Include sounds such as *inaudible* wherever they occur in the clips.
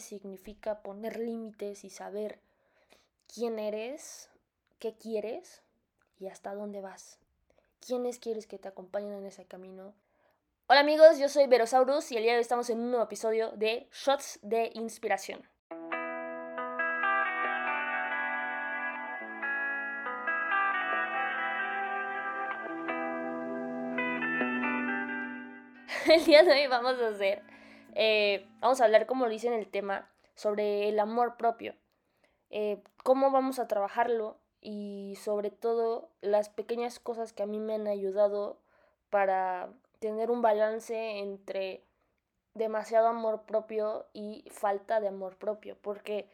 significa poner límites y saber quién eres, qué quieres y hasta dónde vas. ¿Quiénes quieres que te acompañen en ese camino? Hola amigos, yo soy Verosaurus y el día de hoy estamos en un nuevo episodio de Shots de Inspiración. *laughs* el día de hoy vamos a hacer, eh, vamos a hablar, como lo dice en el tema, sobre el amor propio. Eh, cómo vamos a trabajarlo y sobre todo las pequeñas cosas que a mí me han ayudado para tener un balance entre demasiado amor propio y falta de amor propio. Porque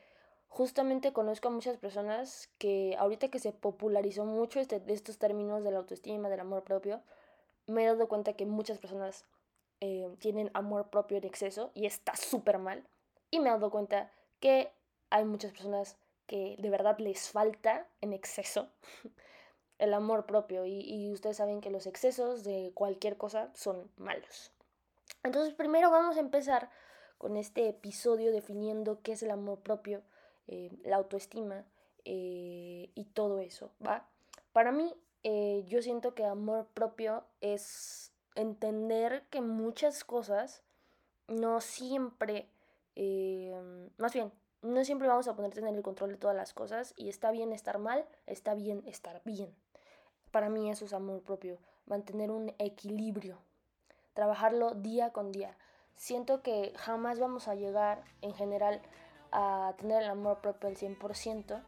justamente conozco a muchas personas que ahorita que se popularizó mucho este, estos términos de la autoestima, del amor propio, me he dado cuenta que muchas personas eh, tienen amor propio en exceso y está súper mal. Y me he dado cuenta que hay muchas personas que de verdad les falta en exceso *laughs* el amor propio y, ustedes saben que los excesos de cualquier cosa son malos. Entonces primero vamos a empezar con este episodio definiendo qué es el amor propio, eh, la autoestima eh, y todo eso. Para mí, yo siento que amor propio es entender que muchas cosas no siempre, eh, más bien, no siempre vamos a poder tener el control de todas las cosas y está bien estar mal, está bien estar bien. Para mí eso es amor propio, mantener un equilibrio, trabajarlo día con día. Siento que jamás vamos a llegar en general a tener el amor propio al 100%,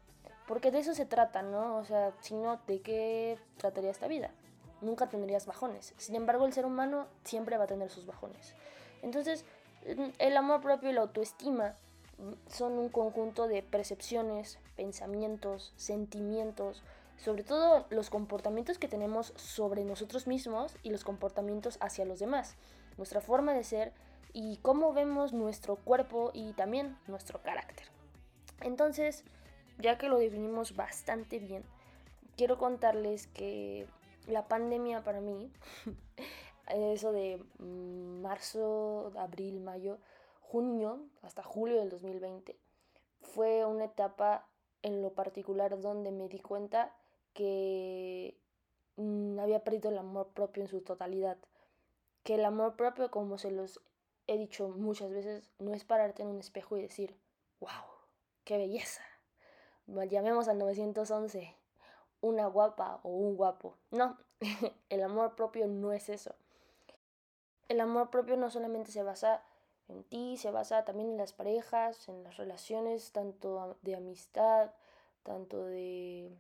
porque de eso se trata, ¿no? O sea, si no, ¿de qué trataría esta vida? Nunca tendrías bajones. Sin embargo, el ser humano siempre va a tener sus bajones. Entonces, mm, el amor propio y la autoestima mm, son un conjunto de percepciones, pensamientos, sentimientos, sobre todo los comportamientos que tenemos sobre nosotros mismos y los comportamientos hacia los demás, nuestra forma de ser y cómo vemos nuestro cuerpo y también nuestro carácter. Entonces, ya que lo definimos bastante bien, quiero contarles que la pandemia para mí, *laughs* eso de marzo, abril, mayo, junio, hasta julio del 2020, fue una etapa en lo particular donde me di cuenta que mm, había perdido el amor propio en su totalidad. Que el amor propio, como se los he dicho muchas veces, no es pararte en un espejo y decir, wow, qué belleza. Llamemos al 911 una guapa o un guapo. No, *laughs* el amor propio no es eso. El amor propio no solamente se basa en ti, se basa también en las parejas, en las relaciones, tanto de amistad, tanto de,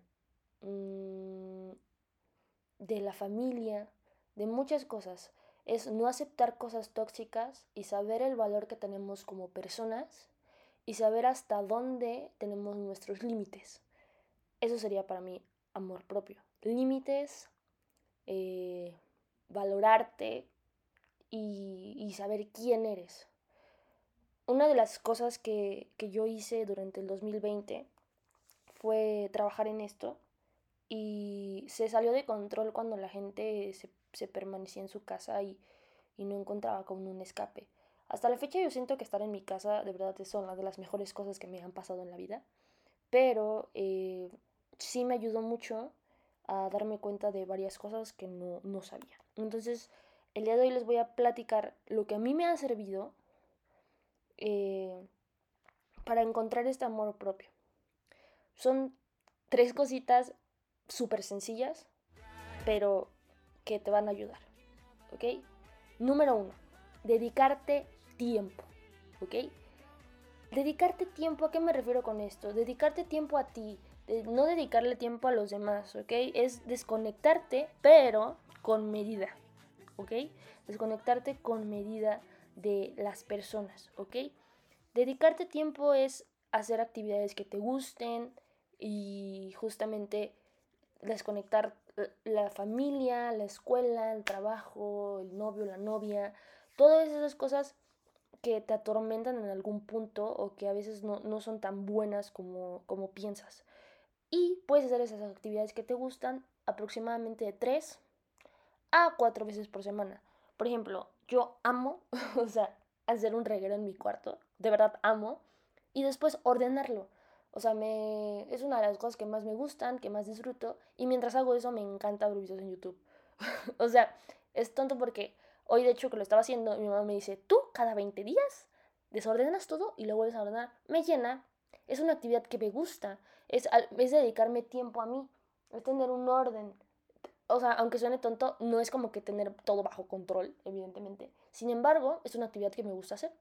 mm, de la familia, de muchas cosas. Es no aceptar cosas tóxicas y saber el valor que tenemos como personas y saber hasta dónde tenemos nuestros límites. Eso sería para mí amor propio. Límites, eh, valorarte y, saber quién eres. Una de las cosas que, yo hice durante el 2020 fue trabajar en esto y se salió de control cuando la gente se, permanecía en su casa y, no encontraba como un escape. Hasta la fecha yo siento que estar en mi casa de verdad es una de las mejores cosas que me han pasado en la vida, pero eh, sí me ayudó mucho a darme cuenta de varias cosas que no, no sabía. Entonces, el día de hoy les voy a platicar lo que a mí me ha servido eh, para encontrar este amor propio. Son tres cositas súper sencillas, pero que te van a ayudar. ¿Ok? Número uno, dedicarte tiempo. ¿Ok? Dedicarte tiempo, ¿a qué me refiero con esto? Dedicarte tiempo a ti, no dedicarle tiempo a los demás, ¿ok? Es desconectarte, pero con medida, ¿ok? Desconectarte con medida de las personas, ¿ok? Dedicarte tiempo es hacer actividades que te gusten y justamente desconectar la familia, la escuela, el trabajo, el novio, la novia, todas esas cosas que te atormentan en algún punto o que a veces no, no son tan buenas como, como piensas. Y puedes hacer esas actividades que te gustan aproximadamente de 3 a 4 veces por semana. Por ejemplo, yo amo, *laughs* o sea, hacer un reguero en mi cuarto. de verdad amo, y después ordenarlo. O sea, me, es una de las cosas que más me gustan, que más disfruto, y mientras hago eso me encanta ver videos en YouTube. *laughs* o sea, es tonto porque hoy de hecho que lo estaba haciendo, mi mamá me dice, tú cada 20 días desordenas todo y lo vuelves a ordenar. Me llena, es una actividad que me gusta, es, es dedicarme tiempo a mí, es tener un orden. O sea, aunque suene tonto, no es como que tener todo bajo control, evidentemente. Sin embargo, es una actividad que me gusta hacer.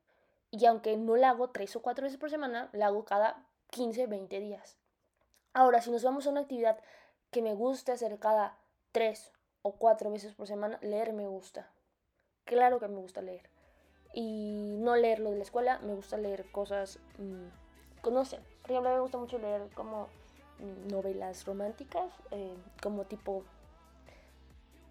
Y aunque no la hago tres o cuatro veces por semana, la hago cada 15, 20 días. Ahora, si nos vamos a una actividad que me gusta hacer cada tres o cuatro veces por semana, leer me gusta. Claro que me gusta leer. Y no leer lo de la escuela, me gusta leer cosas, mmm, no sé, por ejemplo, me gusta mucho leer como novelas románticas, eh, como tipo...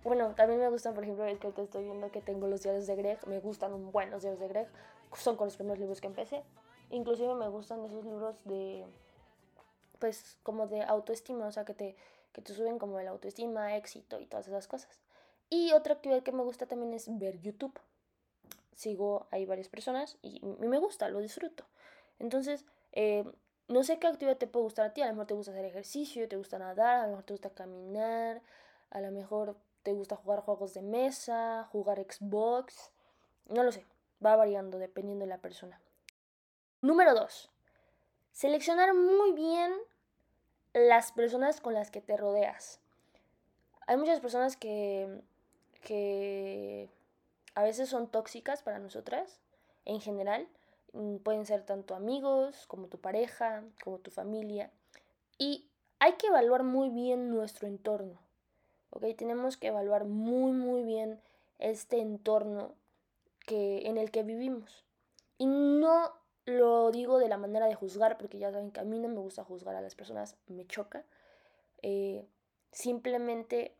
Bueno, también me gustan, por ejemplo, el que te estoy viendo que tengo los diarios de Greg, me gustan un buen los diarios de Greg, son con los primeros libros que empecé. Inclusive me gustan esos libros de, pues, como de autoestima, o sea, que te, que te suben como el autoestima, éxito y todas esas cosas. Y otra actividad que me gusta también es ver YouTube. Sigo ahí varias personas y, me gusta, lo disfruto. Entonces, eh, no sé qué actividad te puede gustar a ti. A lo mejor te gusta hacer ejercicio, te gusta nadar, a lo mejor te gusta caminar, a lo mejor te gusta jugar juegos de mesa, jugar Xbox. No lo sé, va variando dependiendo de la persona. Número 2. Seleccionar muy bien las personas con las que te rodeas. Hay muchas personas que, que a veces son tóxicas para nosotras, en general. Mm, pueden ser tanto amigos, como tu pareja, como tu familia. Y hay que evaluar muy bien nuestro entorno. ¿ok? Tenemos que evaluar muy, muy bien este entorno que, en el que vivimos. Y no lo digo de la manera de juzgar, porque ya saben que a mí me gusta juzgar a las personas, me choca. Eh, simplemente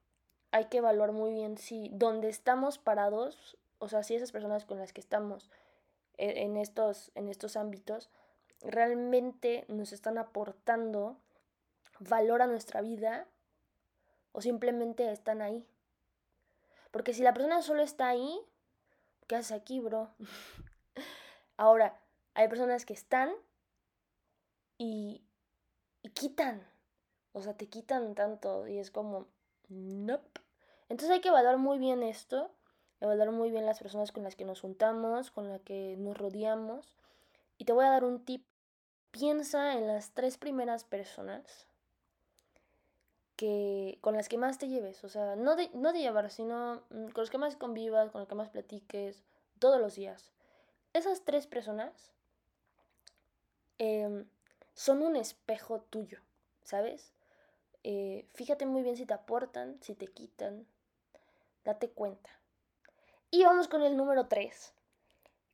hay que evaluar muy bien si donde estamos parados, o sea, si esas personas con las que estamos en estos, en estos ámbitos realmente nos están aportando valor a nuestra vida o simplemente están ahí. Porque si la persona solo está ahí, ¿qué haces aquí, bro? *laughs* Ahora, hay personas que están y, y quitan. O sea, te quitan tanto y es como, nope. Entonces hay que evaluar muy bien esto, evaluar muy bien las personas con las que nos juntamos, con las que nos rodeamos. Y te voy a dar un tip. Piensa en las tres primeras personas que con las que más te lleves, o sea, no de, no de llevar, sino mm, con los que más convivas, con los que más platiques, todos los días. Esas tres personas Em, son un espejo tuyo, ¿sabes? Eh, fíjate muy bien si te aportan, si te quitan, date cuenta. Y vamos con el número 3,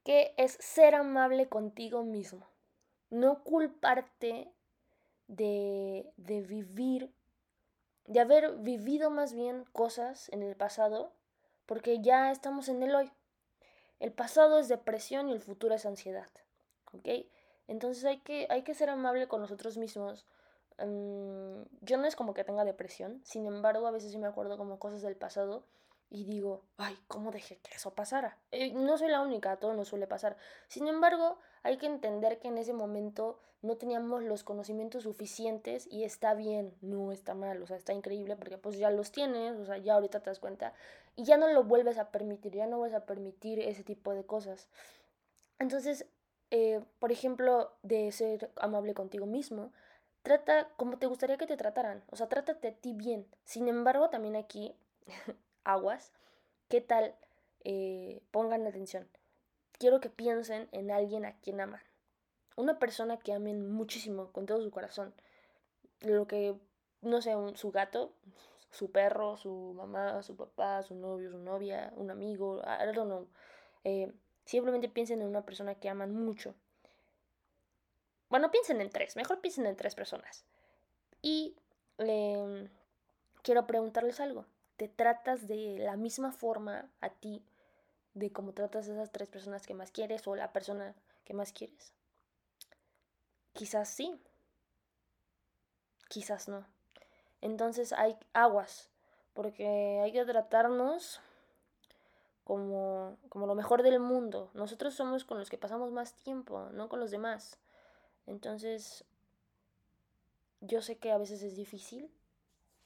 que es ser amable contigo mismo. No culparte de, de vivir, de haber vivido más bien cosas en el pasado, porque ya estamos en el hoy. El pasado es depresión y el futuro es ansiedad. ¿Ok? Entonces hay que, hay que ser amable con nosotros mismos. Mm, yo no es como que tenga depresión, sin embargo a veces sí me acuerdo como cosas del pasado y digo, ay, ¿cómo dejé que eso pasara? Eh, no soy la única, todo nos suele pasar. Sin embargo, hay que entender que en ese momento no teníamos los conocimientos suficientes y está bien, no está mal, o sea, está increíble porque pues ya los tienes, o sea, ya ahorita te das cuenta y ya no lo vuelves a permitir, ya no vuelves a permitir ese tipo de cosas. Entonces, eh, por ejemplo, de ser amable contigo mismo, trata como te gustaría que te trataran, o sea, trátate a ti bien. Sin embargo, también aquí, *laughs* aguas, ¿qué tal? Eh, pongan atención. Quiero que piensen en alguien a quien aman. Una persona que amen muchísimo, con todo su corazón. Lo que, no sé, su gato, su perro, su mamá, su papá, su novio, su novia, un amigo, I don't. Eh, Simplemente piensen en una persona que aman mucho. Bueno, piensen en tres, mejor piensen en tres personas. Y em, quiero preguntarles algo. ¿Te tratas de la misma forma a ti de cómo tratas a esas tres personas que más quieres o la persona que más quieres? Quizás sí, quizás no. Entonces hay aguas, porque hay que tratarnos como, como lo mejor del mundo. Nosotros somos con los que pasamos más tiempo, no con los demás. Entonces, yo sé que a veces es difícil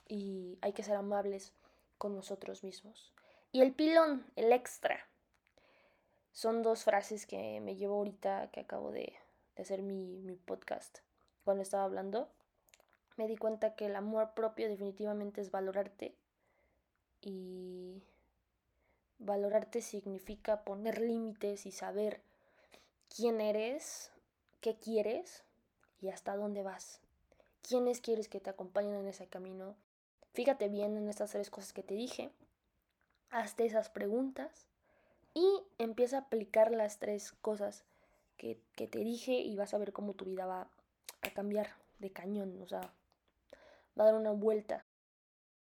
y hay que ser amables con nosotros mismos. Y el pilón, el extra, son dos frases que me llevo ahorita que acabo de, hacer mi, mi podcast. Cuando estaba hablando, me di cuenta que el amor propio definitivamente es valorarte y valorarte significa poner límites y saber quién eres, qué quieres y hasta dónde vas. ¿Quiénes quieres que te acompañen en ese camino? Fíjate bien en estas tres cosas que te dije. Hazte esas preguntas y empieza a aplicar las tres cosas que, que te dije y vas a ver cómo tu vida va a cambiar de cañón. O sea, va a dar una vuelta.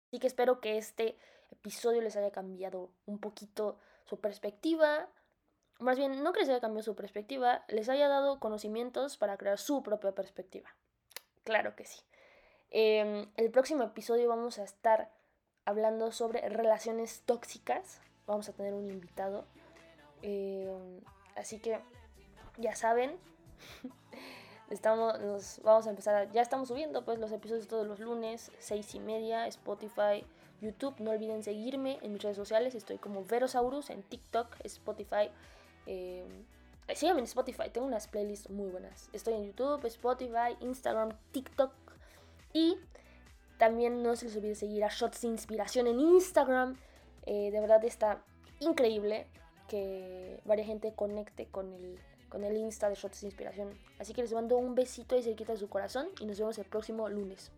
Así que espero que este episodio les haya cambiado un poquito su perspectiva. Más bien, no que les haya cambiado su perspectiva, les haya dado conocimientos para crear su propia perspectiva. Claro que sí. Em, el próximo episodio vamos a estar hablando sobre relaciones tóxicas. Vamos a tener un invitado. Em, así que ya saben, *laughs* Estamos, nos vamos a empezar, ya estamos subiendo pues los episodios todos los lunes, seis y media, Spotify, YouTube. No olviden seguirme en mis redes sociales, estoy como Verosaurus en TikTok, Spotify. Eh, síganme en Spotify, tengo unas playlists muy buenas. Estoy en YouTube, Spotify, Instagram, TikTok y también no se les olvide seguir a Shots Inspiración en Instagram. Eh, de verdad está increíble que varia gente conecte con el, con el Insta de Shots Inspiración. Así que les mando un besito y cerquita de su corazón y nos vemos el próximo lunes.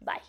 Bye.